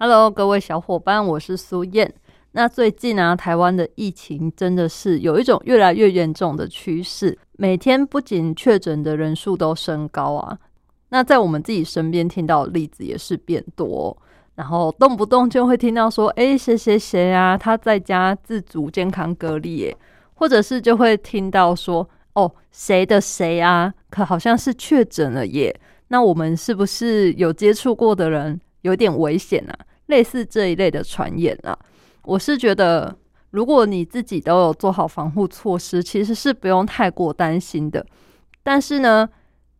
？Hello，各位小伙伴，我是苏燕。那最近啊，台湾的疫情真的是有一种越来越严重的趋势，每天不仅确诊的人数都升高啊。那在我们自己身边听到的例子也是变多，然后动不动就会听到说，哎，谁谁谁啊，他在家自主健康隔离，耶，或者是就会听到说，哦，谁的谁啊，可好像是确诊了耶。那我们是不是有接触过的人有点危险啊？类似这一类的传言啊，我是觉得，如果你自己都有做好防护措施，其实是不用太过担心的。但是呢？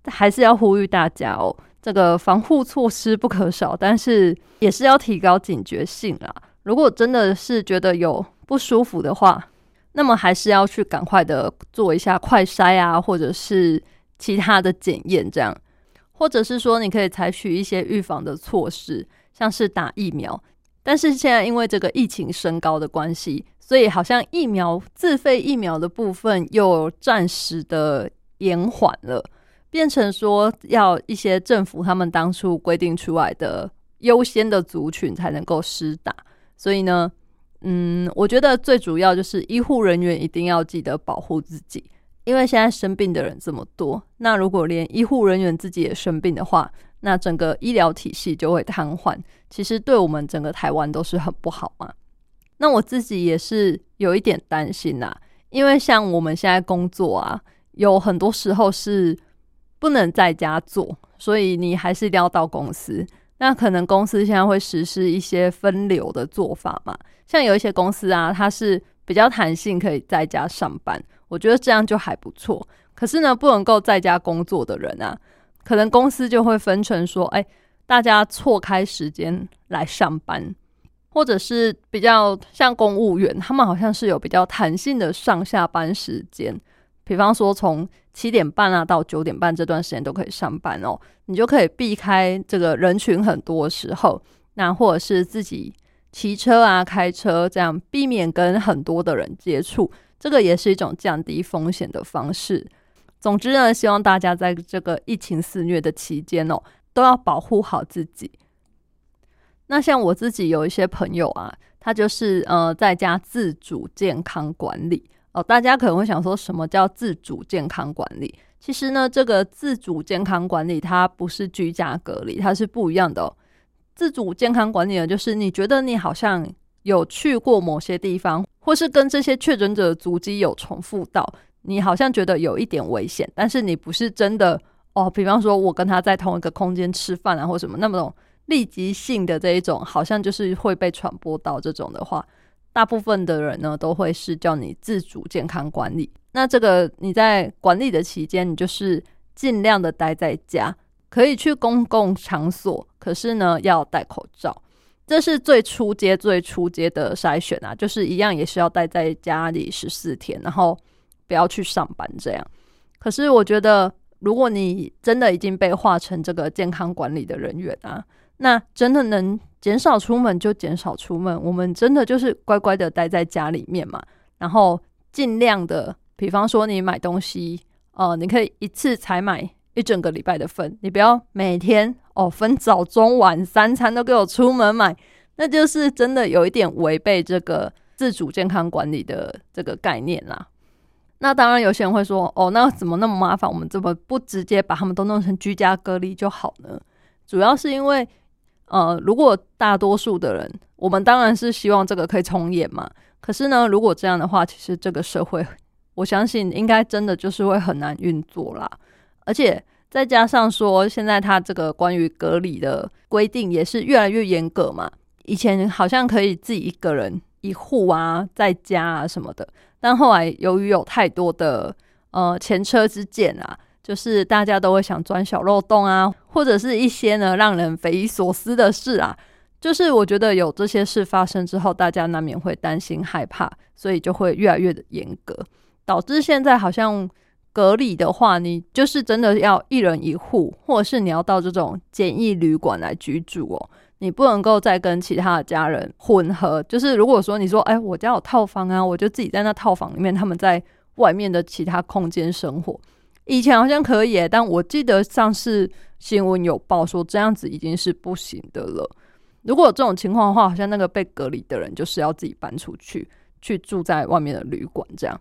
还是要呼吁大家哦，这个防护措施不可少，但是也是要提高警觉性啦。如果真的是觉得有不舒服的话，那么还是要去赶快的做一下快筛啊，或者是其他的检验，这样，或者是说你可以采取一些预防的措施，像是打疫苗。但是现在因为这个疫情升高的关系，所以好像疫苗自费疫苗的部分又暂时的延缓了。变成说要一些政府他们当初规定出来的优先的族群才能够施打，所以呢，嗯，我觉得最主要就是医护人员一定要记得保护自己，因为现在生病的人这么多，那如果连医护人员自己也生病的话，那整个医疗体系就会瘫痪，其实对我们整个台湾都是很不好嘛。那我自己也是有一点担心呐，因为像我们现在工作啊，有很多时候是。不能在家做，所以你还是一定要到公司。那可能公司现在会实施一些分流的做法嘛？像有一些公司啊，它是比较弹性，可以在家上班。我觉得这样就还不错。可是呢，不能够在家工作的人啊，可能公司就会分成说，哎，大家错开时间来上班，或者是比较像公务员，他们好像是有比较弹性的上下班时间。比方说，从七点半啊到九点半这段时间都可以上班哦，你就可以避开这个人群很多时候，那或者是自己骑车啊、开车这样，避免跟很多的人接触，这个也是一种降低风险的方式。总之呢，希望大家在这个疫情肆虐的期间哦，都要保护好自己。那像我自己有一些朋友啊，他就是呃在家自主健康管理。哦，大家可能会想说什么叫自主健康管理？其实呢，这个自主健康管理它不是居家隔离，它是不一样的。自主健康管理呢，就是你觉得你好像有去过某些地方，或是跟这些确诊者的足迹有重复到，你好像觉得有一点危险，但是你不是真的哦。比方说，我跟他在同一个空间吃饭啊，或什么那么种立即性的这一种，好像就是会被传播到这种的话。大部分的人呢，都会是叫你自主健康管理。那这个你在管理的期间，你就是尽量的待在家，可以去公共场所，可是呢要戴口罩。这是最初阶、最初阶的筛选啊，就是一样也是要待在家里十四天，然后不要去上班这样。可是我觉得，如果你真的已经被划成这个健康管理的人员啊，那真的能。减少出门就减少出门，我们真的就是乖乖的待在家里面嘛。然后尽量的，比方说你买东西，呃，你可以一次才买一整个礼拜的份，你不要每天哦分早中晚三餐都给我出门买，那就是真的有一点违背这个自主健康管理的这个概念啦。那当然有些人会说，哦，那怎么那么麻烦？我们怎么不直接把他们都弄成居家隔离就好呢？主要是因为。呃，如果大多数的人，我们当然是希望这个可以重演嘛。可是呢，如果这样的话，其实这个社会，我相信应该真的就是会很难运作啦。而且再加上说，现在他这个关于隔离的规定也是越来越严格嘛。以前好像可以自己一个人一户啊，在家啊什么的，但后来由于有太多的呃前车之鉴啊。就是大家都会想钻小漏洞啊，或者是一些呢让人匪夷所思的事啊，就是我觉得有这些事发生之后，大家难免会担心害怕，所以就会越来越的严格，导致现在好像隔离的话，你就是真的要一人一户，或者是你要到这种简易旅馆来居住哦。你不能够再跟其他的家人混合。就是如果说你说，哎，我家有套房啊，我就自己在那套房里面，他们在外面的其他空间生活。以前好像可以，但我记得上次新闻有报说这样子已经是不行的了。如果有这种情况的话，好像那个被隔离的人就是要自己搬出去，去住在外面的旅馆这样。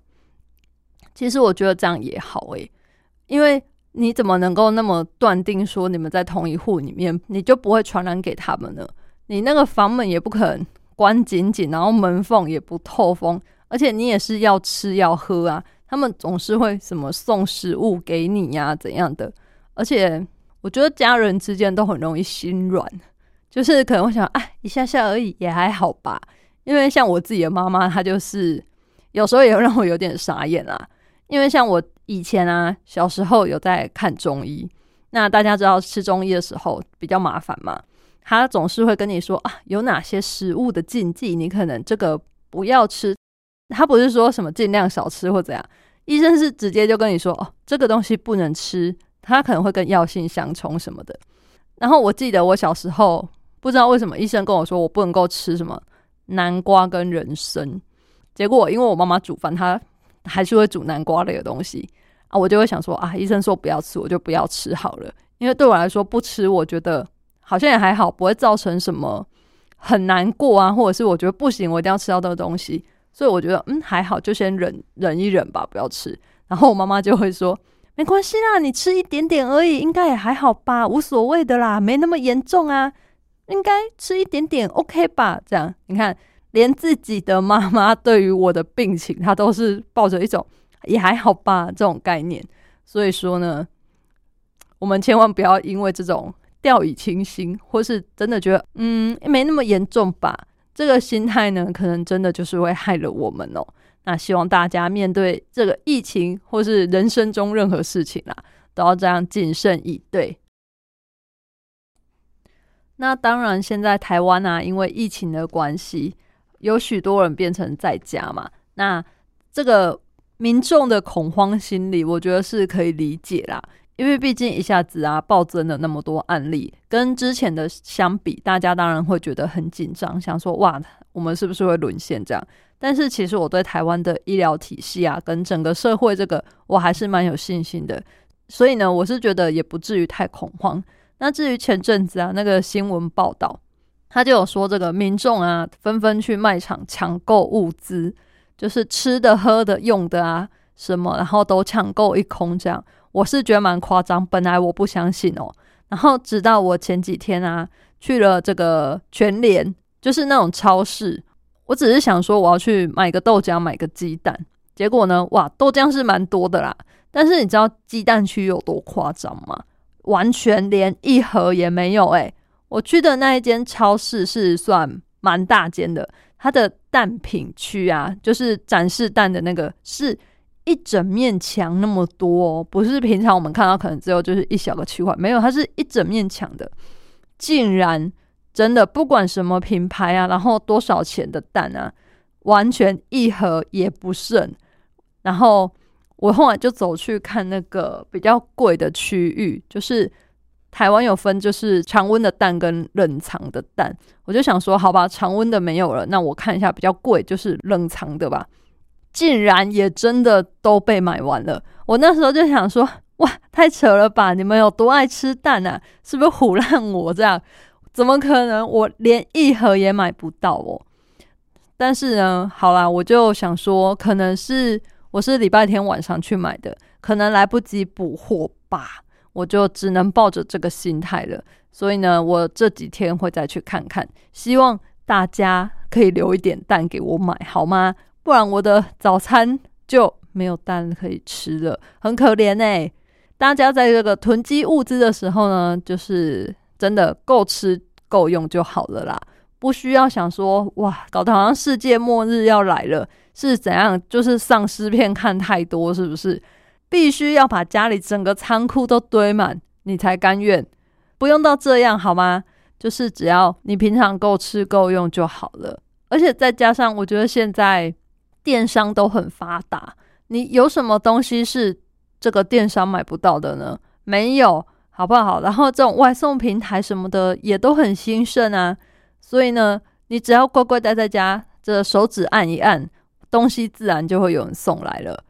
其实我觉得这样也好诶，因为你怎么能够那么断定说你们在同一户里面，你就不会传染给他们呢？你那个房门也不可能关紧紧，然后门缝也不透风，而且你也是要吃要喝啊，他们总是会什么送食物给你呀怎样的？而且我觉得家人之间都很容易心软。就是可能会想，哎，一下下而已，也还好吧。因为像我自己的妈妈，她就是有时候也让我有点傻眼啊。因为像我以前啊，小时候有在看中医，那大家知道吃中医的时候比较麻烦嘛，他总是会跟你说啊，有哪些食物的禁忌，你可能这个不要吃。他不是说什么尽量少吃或怎样，医生是直接就跟你说，哦，这个东西不能吃，它可能会跟药性相冲什么的。然后我记得我小时候。不知道为什么医生跟我说我不能够吃什么南瓜跟人参，结果因为我妈妈煮饭，她还是会煮南瓜类的东西啊，我就会想说啊，医生说不要吃，我就不要吃好了。因为对我来说不吃，我觉得好像也还好，不会造成什么很难过啊，或者是我觉得不行，我一定要吃到这个东西，所以我觉得嗯还好，就先忍忍一忍吧，不要吃。然后我妈妈就会说没关系啦，你吃一点点而已，应该也还好吧，无所谓的啦，没那么严重啊。应该吃一点点，OK 吧？这样你看，连自己的妈妈对于我的病情，她都是抱着一种也还好吧这种概念。所以说呢，我们千万不要因为这种掉以轻心，或是真的觉得嗯没那么严重吧，这个心态呢，可能真的就是会害了我们哦。那希望大家面对这个疫情，或是人生中任何事情啊，都要这样谨慎以对。那当然，现在台湾啊，因为疫情的关系，有许多人变成在家嘛。那这个民众的恐慌心理，我觉得是可以理解啦。因为毕竟一下子啊暴增了那么多案例，跟之前的相比，大家当然会觉得很紧张，想说哇，我们是不是会沦陷这样？但是其实我对台湾的医疗体系啊，跟整个社会这个，我还是蛮有信心的。所以呢，我是觉得也不至于太恐慌。那至于前阵子啊，那个新闻报道，他就有说这个民众啊，纷纷去卖场抢购物资，就是吃的、喝的、用的啊，什么，然后都抢购一空。这样，我是觉得蛮夸张。本来我不相信哦，然后直到我前几天啊，去了这个全联，就是那种超市，我只是想说我要去买个豆浆，买个鸡蛋，结果呢，哇，豆浆是蛮多的啦，但是你知道鸡蛋区有多夸张吗？完全连一盒也没有诶，我去的那一间超市是算蛮大间的，它的蛋品区啊，就是展示蛋的那个，是一整面墙那么多，不是平常我们看到可能只有就是一小个区块，没有，它是一整面墙的，竟然真的不管什么品牌啊，然后多少钱的蛋啊，完全一盒也不剩，然后。我后来就走去看那个比较贵的区域，就是台湾有分，就是常温的蛋跟冷藏的蛋。我就想说，好吧，常温的没有了，那我看一下比较贵，就是冷藏的吧。竟然也真的都被买完了。我那时候就想说，哇，太扯了吧！你们有多爱吃蛋啊？是不是唬烂我这样？怎么可能？我连一盒也买不到哦。但是呢，好啦，我就想说，可能是。我是礼拜天晚上去买的，可能来不及补货吧，我就只能抱着这个心态了。所以呢，我这几天会再去看看，希望大家可以留一点蛋给我买，好吗？不然我的早餐就没有蛋可以吃了，很可怜哎。大家在这个囤积物资的时候呢，就是真的够吃够用就好了啦，不需要想说哇，搞得好像世界末日要来了。是怎样？就是丧尸片看太多，是不是？必须要把家里整个仓库都堆满，你才甘愿？不用到这样好吗？就是只要你平常够吃够用就好了。而且再加上，我觉得现在电商都很发达，你有什么东西是这个电商买不到的呢？没有，好不好？然后这种外送平台什么的也都很兴盛啊。所以呢，你只要乖乖待在家，这手指按一按，东西自然就会有人送来了。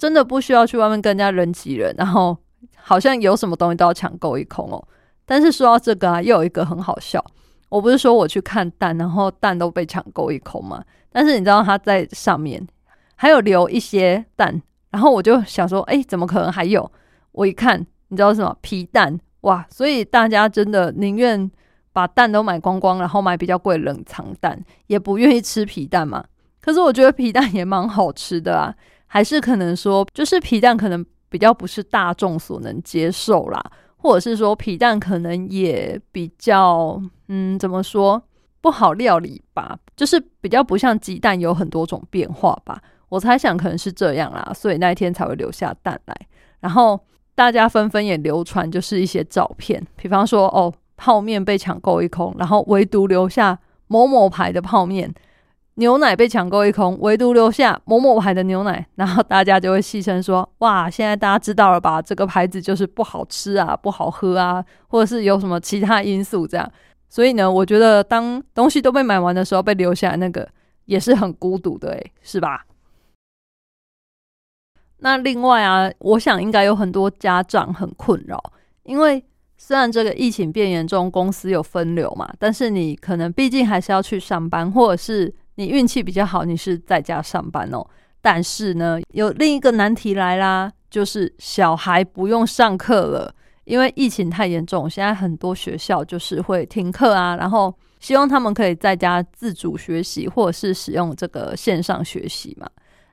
真的不需要去外面跟人家人挤人，然后好像有什么东西都要抢购一空哦。但是说到这个啊，又有一个很好笑。我不是说我去看蛋，然后蛋都被抢购一空吗？但是你知道它在上面还有留一些蛋，然后我就想说，哎，怎么可能还有？我一看，你知道什么皮蛋哇？所以大家真的宁愿把蛋都买光光，然后买比较贵冷藏蛋，也不愿意吃皮蛋嘛。可是我觉得皮蛋也蛮好吃的啊，还是可能说，就是皮蛋可能比较不是大众所能接受啦。或者是说皮蛋可能也比较，嗯，怎么说不好料理吧？就是比较不像鸡蛋有很多种变化吧。我猜想可能是这样啦，所以那一天才会留下蛋来。然后大家纷纷也流传，就是一些照片，比方说哦，泡面被抢购一空，然后唯独留下某某牌的泡面。牛奶被抢购一空，唯独留下某某牌的牛奶，然后大家就会戏称说：“ 哇，现在大家知道了吧？这个牌子就是不好吃啊，不好喝啊，或者是有什么其他因素这样。”所以呢，我觉得当东西都被买完的时候，被留下来那个也是很孤独的，诶，是吧？那另外啊，我想应该有很多家长很困扰，因为虽然这个疫情变严重，公司有分流嘛，但是你可能毕竟还是要去上班，或者是。你运气比较好，你是在家上班哦。但是呢，有另一个难题来啦，就是小孩不用上课了，因为疫情太严重，现在很多学校就是会停课啊。然后希望他们可以在家自主学习，或者是使用这个线上学习嘛。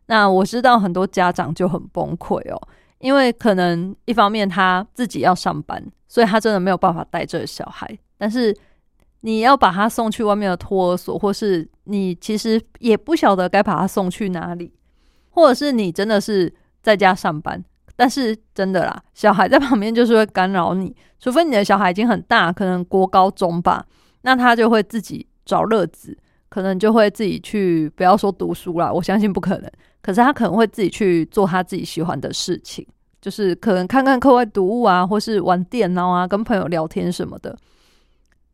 那我知道很多家长就很崩溃哦，因为可能一方面他自己要上班，所以他真的没有办法带这个小孩，但是。你要把他送去外面的托儿所，或是你其实也不晓得该把他送去哪里，或者是你真的是在家上班，但是真的啦，小孩在旁边就是会干扰你，除非你的小孩已经很大，可能国高中吧，那他就会自己找乐子，可能就会自己去，不要说读书啦，我相信不可能，可是他可能会自己去做他自己喜欢的事情，就是可能看看课外读物啊，或是玩电脑啊，跟朋友聊天什么的。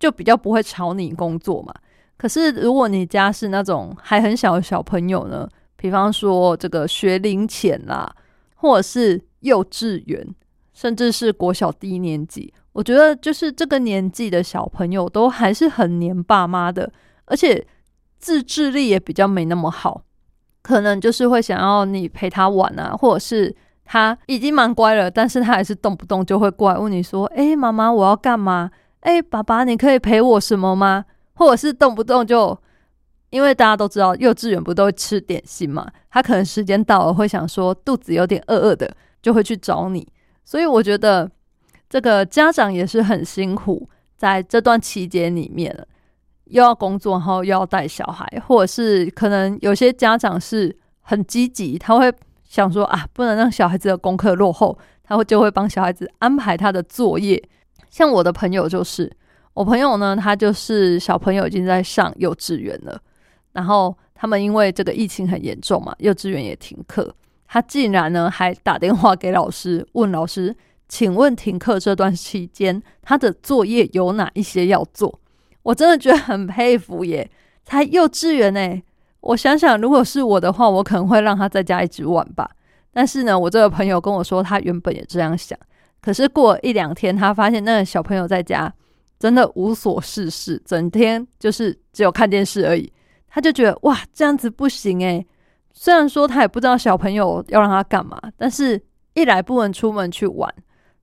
就比较不会吵你工作嘛。可是如果你家是那种还很小的小朋友呢，比方说这个学龄前啦，或者是幼稚园，甚至是国小低年级，我觉得就是这个年纪的小朋友都还是很黏爸妈的，而且自制力也比较没那么好，可能就是会想要你陪他玩啊，或者是他已经蛮乖了，但是他还是动不动就会过来问你说：“哎，妈妈，我要干嘛？”哎，爸爸，你可以陪我什么吗？或者是动不动就，因为大家都知道幼稚园不都会吃点心嘛，他可能时间到了会想说肚子有点饿饿的，就会去找你。所以我觉得这个家长也是很辛苦，在这段期间里面又要工作，然后又要带小孩，或者是可能有些家长是很积极，他会想说啊，不能让小孩子的功课落后，他会就会帮小孩子安排他的作业。像我的朋友就是，我朋友呢，他就是小朋友已经在上幼稚园了，然后他们因为这个疫情很严重嘛，幼稚园也停课，他竟然呢还打电话给老师问老师，请问停课这段期间他的作业有哪一些要做？我真的觉得很佩服耶，才幼稚园呢，我想想，如果是我的话，我可能会让他在家一直玩吧。但是呢，我这个朋友跟我说，他原本也这样想。可是过一两天，他发现那个小朋友在家真的无所事事，整天就是只有看电视而已。他就觉得哇，这样子不行诶。虽然说他也不知道小朋友要让他干嘛，但是一来不能出门去玩，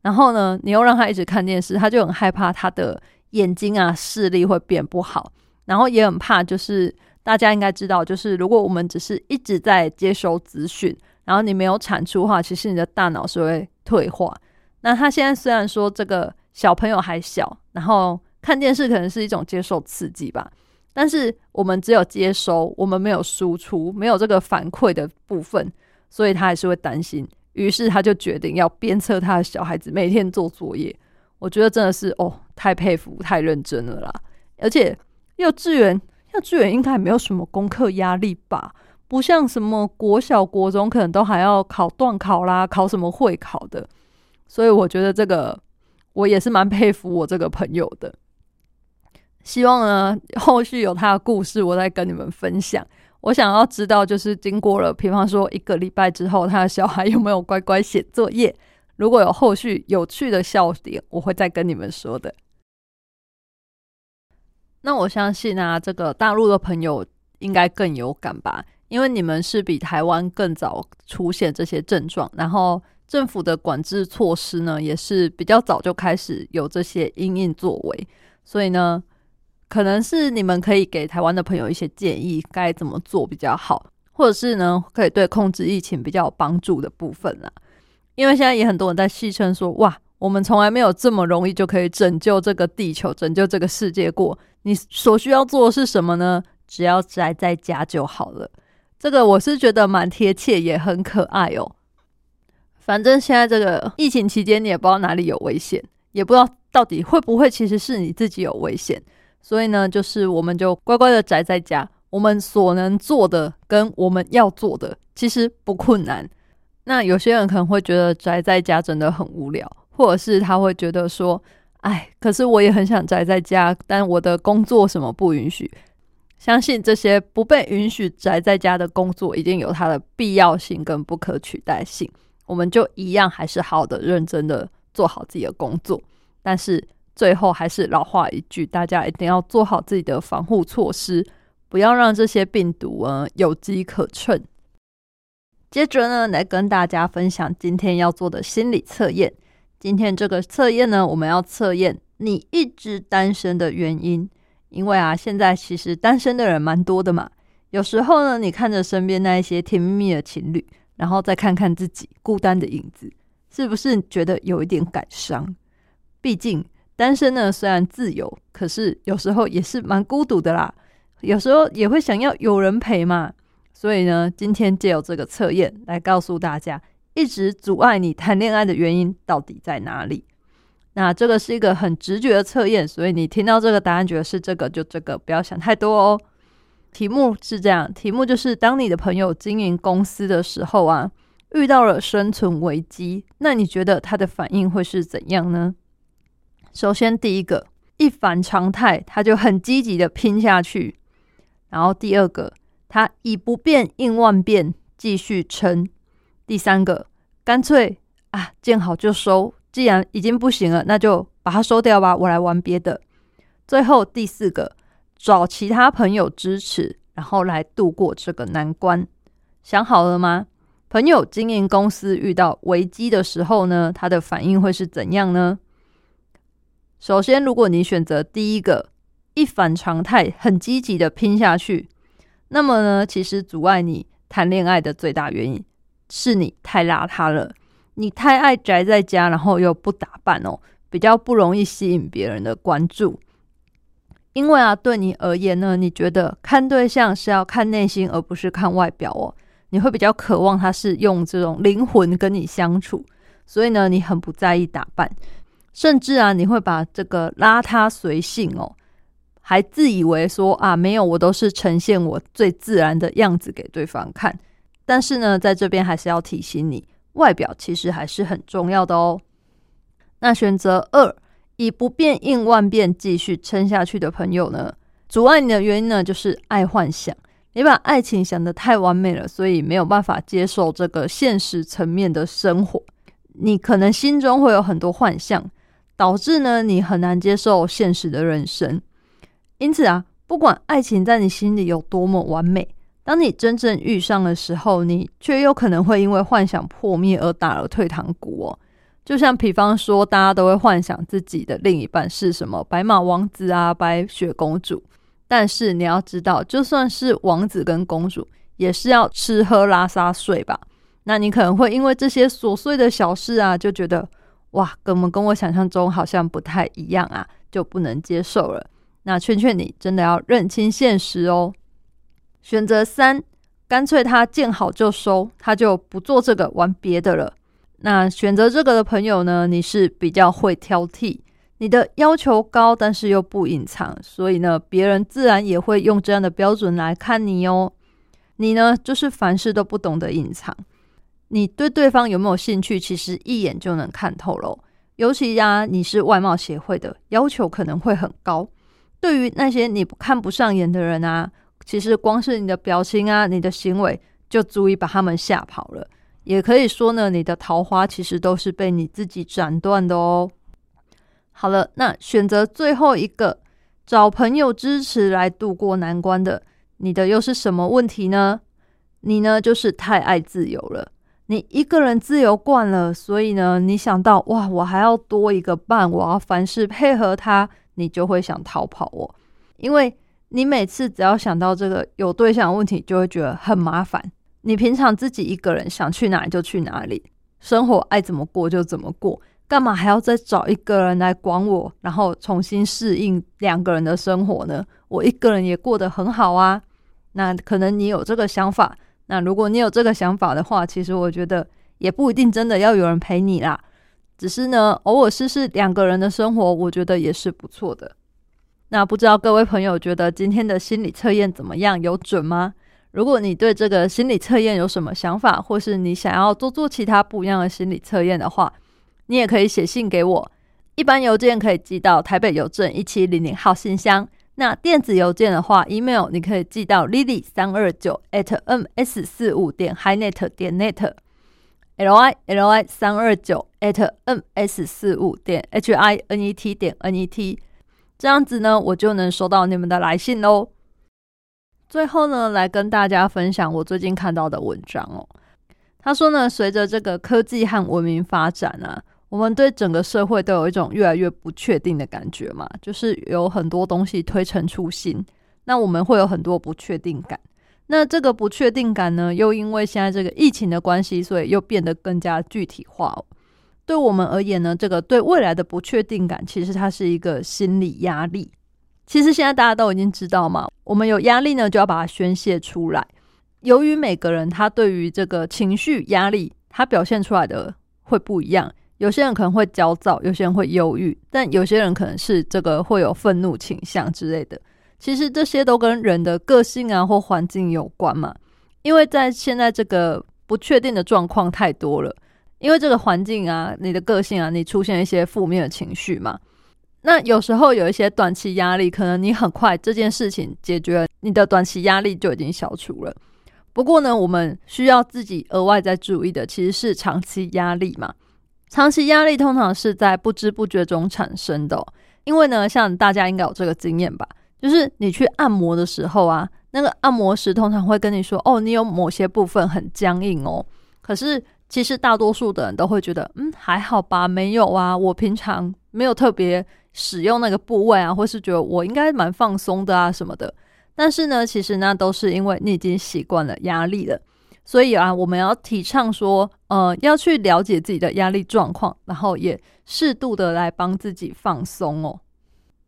然后呢，你又让他一直看电视，他就很害怕他的眼睛啊视力会变不好，然后也很怕，就是大家应该知道，就是如果我们只是一直在接收资讯，然后你没有产出的话，其实你的大脑是会退化。那他现在虽然说这个小朋友还小，然后看电视可能是一种接受刺激吧，但是我们只有接收，我们没有输出，没有这个反馈的部分，所以他还是会担心。于是他就决定要鞭策他的小孩子每天做作业。我觉得真的是哦，太佩服、太认真了啦。而且幼稚园，幼稚园应该没有什么功课压力吧？不像什么国小、国中，可能都还要考段考啦，考什么会考的。所以我觉得这个，我也是蛮佩服我这个朋友的。希望呢，后续有他的故事，我再跟你们分享。我想要知道，就是经过了，比方说一个礼拜之后，他的小孩有没有乖乖写作业？如果有后续有趣的笑点，我会再跟你们说的。那我相信啊，这个大陆的朋友应该更有感吧，因为你们是比台湾更早出现这些症状，然后政府的管制措施呢，也是比较早就开始有这些因应作为，所以呢。可能是你们可以给台湾的朋友一些建议，该怎么做比较好，或者是呢，可以对控制疫情比较有帮助的部分啦。因为现在也很多人在戏称说，哇，我们从来没有这么容易就可以拯救这个地球、拯救这个世界过。你所需要做的是什么呢？只要宅在家就好了。这个我是觉得蛮贴切，也很可爱哦。反正现在这个疫情期间，你也不知道哪里有危险，也不知道到底会不会其实是你自己有危险。所以呢，就是我们就乖乖的宅在家。我们所能做的跟我们要做的其实不困难。那有些人可能会觉得宅在家真的很无聊，或者是他会觉得说：“哎，可是我也很想宅在家，但我的工作什么不允许。”相信这些不被允许宅在家的工作，一定有它的必要性跟不可取代性。我们就一样还是好的、认真的做好自己的工作，但是。最后还是老话一句，大家一定要做好自己的防护措施，不要让这些病毒啊有机可乘。接着呢，来跟大家分享今天要做的心理测验。今天这个测验呢，我们要测验你一直单身的原因。因为啊，现在其实单身的人蛮多的嘛。有时候呢，你看着身边那一些甜蜜蜜的情侣，然后再看看自己孤单的影子，是不是觉得有一点感伤？毕竟。单身呢，虽然自由，可是有时候也是蛮孤独的啦。有时候也会想要有人陪嘛。所以呢，今天借由这个测验来告诉大家，一直阻碍你谈恋爱的原因到底在哪里？那这个是一个很直觉的测验，所以你听到这个答案觉得是这个就这个，不要想太多哦。题目是这样，题目就是当你的朋友经营公司的时候啊，遇到了生存危机，那你觉得他的反应会是怎样呢？首先，第一个一反常态，他就很积极的拼下去。然后第二个，他以不变应万变，继续撑。第三个，干脆啊见好就收，既然已经不行了，那就把它收掉吧，我来玩别的。最后第四个，找其他朋友支持，然后来度过这个难关。想好了吗？朋友经营公司遇到危机的时候呢，他的反应会是怎样呢？首先，如果你选择第一个一反常态、很积极的拼下去，那么呢，其实阻碍你谈恋爱的最大原因是你太邋遢了，你太爱宅在家，然后又不打扮哦，比较不容易吸引别人的关注。因为啊，对你而言呢，你觉得看对象是要看内心，而不是看外表哦，你会比较渴望他是用这种灵魂跟你相处，所以呢，你很不在意打扮。甚至啊，你会把这个邋遢随性哦，还自以为说啊，没有，我都是呈现我最自然的样子给对方看。但是呢，在这边还是要提醒你，外表其实还是很重要的哦。那选择二，以不变应万变继续撑下去的朋友呢，阻碍你的原因呢，就是爱幻想。你把爱情想得太完美了，所以没有办法接受这个现实层面的生活。你可能心中会有很多幻象。导致呢，你很难接受现实的人生。因此啊，不管爱情在你心里有多么完美，当你真正遇上的时候，你却有可能会因为幻想破灭而打了退堂鼓哦。就像比方说，大家都会幻想自己的另一半是什么白马王子啊、白雪公主，但是你要知道，就算是王子跟公主，也是要吃喝拉撒睡吧。那你可能会因为这些琐碎的小事啊，就觉得。哇，跟我们跟我想象中好像不太一样啊，就不能接受了。那劝劝你，真的要认清现实哦。选择三，干脆他见好就收，他就不做这个，玩别的了。那选择这个的朋友呢，你是比较会挑剔，你的要求高，但是又不隐藏，所以呢，别人自然也会用这样的标准来看你哦。你呢，就是凡事都不懂得隐藏。你对对方有没有兴趣，其实一眼就能看透喽。尤其呀，你是外貌协会的，要求可能会很高。对于那些你看不上眼的人啊，其实光是你的表情啊，你的行为就足以把他们吓跑了。也可以说呢，你的桃花其实都是被你自己斩断的哦。好了，那选择最后一个找朋友支持来度过难关的，你的又是什么问题呢？你呢就是太爱自由了，你一个人自由惯了，所以呢，你想到哇，我还要多一个伴，我要凡事配合他，你就会想逃跑哦。因为你每次只要想到这个有对象的问题，就会觉得很麻烦。你平常自己一个人想去哪里就去哪里，生活爱怎么过就怎么过。干嘛还要再找一个人来管我，然后重新适应两个人的生活呢？我一个人也过得很好啊。那可能你有这个想法，那如果你有这个想法的话，其实我觉得也不一定真的要有人陪你啦。只是呢，偶尔试试两个人的生活，我觉得也是不错的。那不知道各位朋友觉得今天的心理测验怎么样？有准吗？如果你对这个心理测验有什么想法，或是你想要做做其他不一样的心理测验的话，你也可以写信给我，一般邮件可以寄到台北邮政一七零零号信箱。那电子邮件的话，email 你可以寄到 lily 三二九 at ms 四五点 hinet 点 net l i l i 三二九 at ms 四五点 h i n e t 点 n e t 这样子呢，我就能收到你们的来信喽。最后呢，来跟大家分享我最近看到的文章哦。他说呢，随着这个科技和文明发展啊。我们对整个社会都有一种越来越不确定的感觉嘛，就是有很多东西推陈出新，那我们会有很多不确定感。那这个不确定感呢，又因为现在这个疫情的关系，所以又变得更加具体化。对我们而言呢，这个对未来的不确定感，其实它是一个心理压力。其实现在大家都已经知道嘛，我们有压力呢，就要把它宣泄出来。由于每个人他对于这个情绪压力，他表现出来的会不一样。有些人可能会焦躁，有些人会忧郁，但有些人可能是这个会有愤怒倾向之类的。其实这些都跟人的个性啊或环境有关嘛。因为在现在这个不确定的状况太多了，因为这个环境啊、你的个性啊，你出现一些负面的情绪嘛。那有时候有一些短期压力，可能你很快这件事情解决，你的短期压力就已经消除了。不过呢，我们需要自己额外再注意的，其实是长期压力嘛。长期压力通常是在不知不觉中产生的，因为呢，像大家应该有这个经验吧，就是你去按摩的时候啊，那个按摩师通常会跟你说：“哦，你有某些部分很僵硬哦。”可是其实大多数的人都会觉得：“嗯，还好吧，没有啊，我平常没有特别使用那个部位啊，或是觉得我应该蛮放松的啊什么的。”但是呢，其实那都是因为你已经习惯了压力了。所以啊，我们要提倡说，呃，要去了解自己的压力状况，然后也适度的来帮自己放松哦。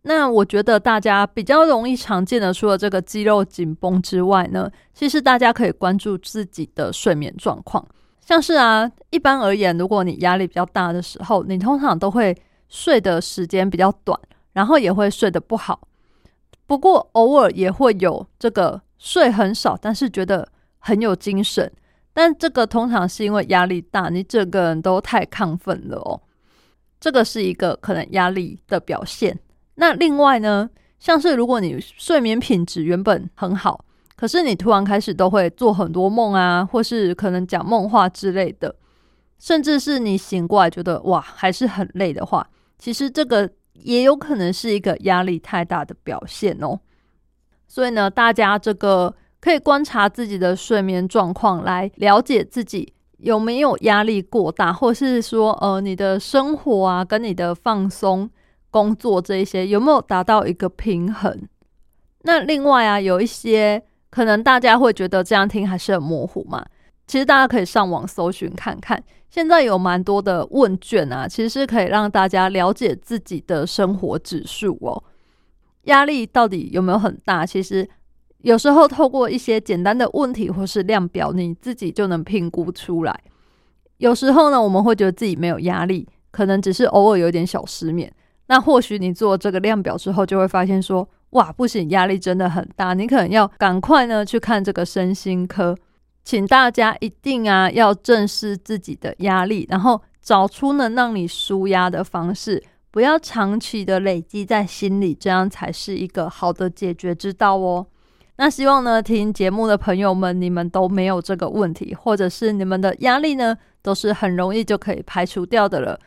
那我觉得大家比较容易常见的，除了这个肌肉紧绷之外呢，其实大家可以关注自己的睡眠状况。像是啊，一般而言，如果你压力比较大的时候，你通常都会睡的时间比较短，然后也会睡得不好。不过偶尔也会有这个睡很少，但是觉得。很有精神，但这个通常是因为压力大，你整个人都太亢奋了哦。这个是一个可能压力的表现。那另外呢，像是如果你睡眠品质原本很好，可是你突然开始都会做很多梦啊，或是可能讲梦话之类的，甚至是你醒过来觉得哇还是很累的话，其实这个也有可能是一个压力太大的表现哦。所以呢，大家这个。可以观察自己的睡眠状况，来了解自己有没有压力过大，或是说，呃，你的生活啊，跟你的放松、工作这一些有没有达到一个平衡？那另外啊，有一些可能大家会觉得这样听还是很模糊嘛。其实大家可以上网搜寻看看，现在有蛮多的问卷啊，其实是可以让大家了解自己的生活指数哦，压力到底有没有很大？其实。有时候透过一些简单的问题或是量表，你自己就能评估出来。有时候呢，我们会觉得自己没有压力，可能只是偶尔有点小失眠。那或许你做这个量表之后，就会发现说，哇，不行，压力真的很大，你可能要赶快呢去看这个身心科。请大家一定啊要正视自己的压力，然后找出能让你舒压的方式，不要长期的累积在心里，这样才是一个好的解决之道哦。那希望呢，听节目的朋友们，你们都没有这个问题，或者是你们的压力呢，都是很容易就可以排除掉的了。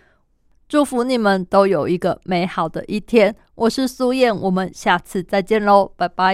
祝福你们都有一个美好的一天。我是苏燕，我们下次再见喽，拜拜。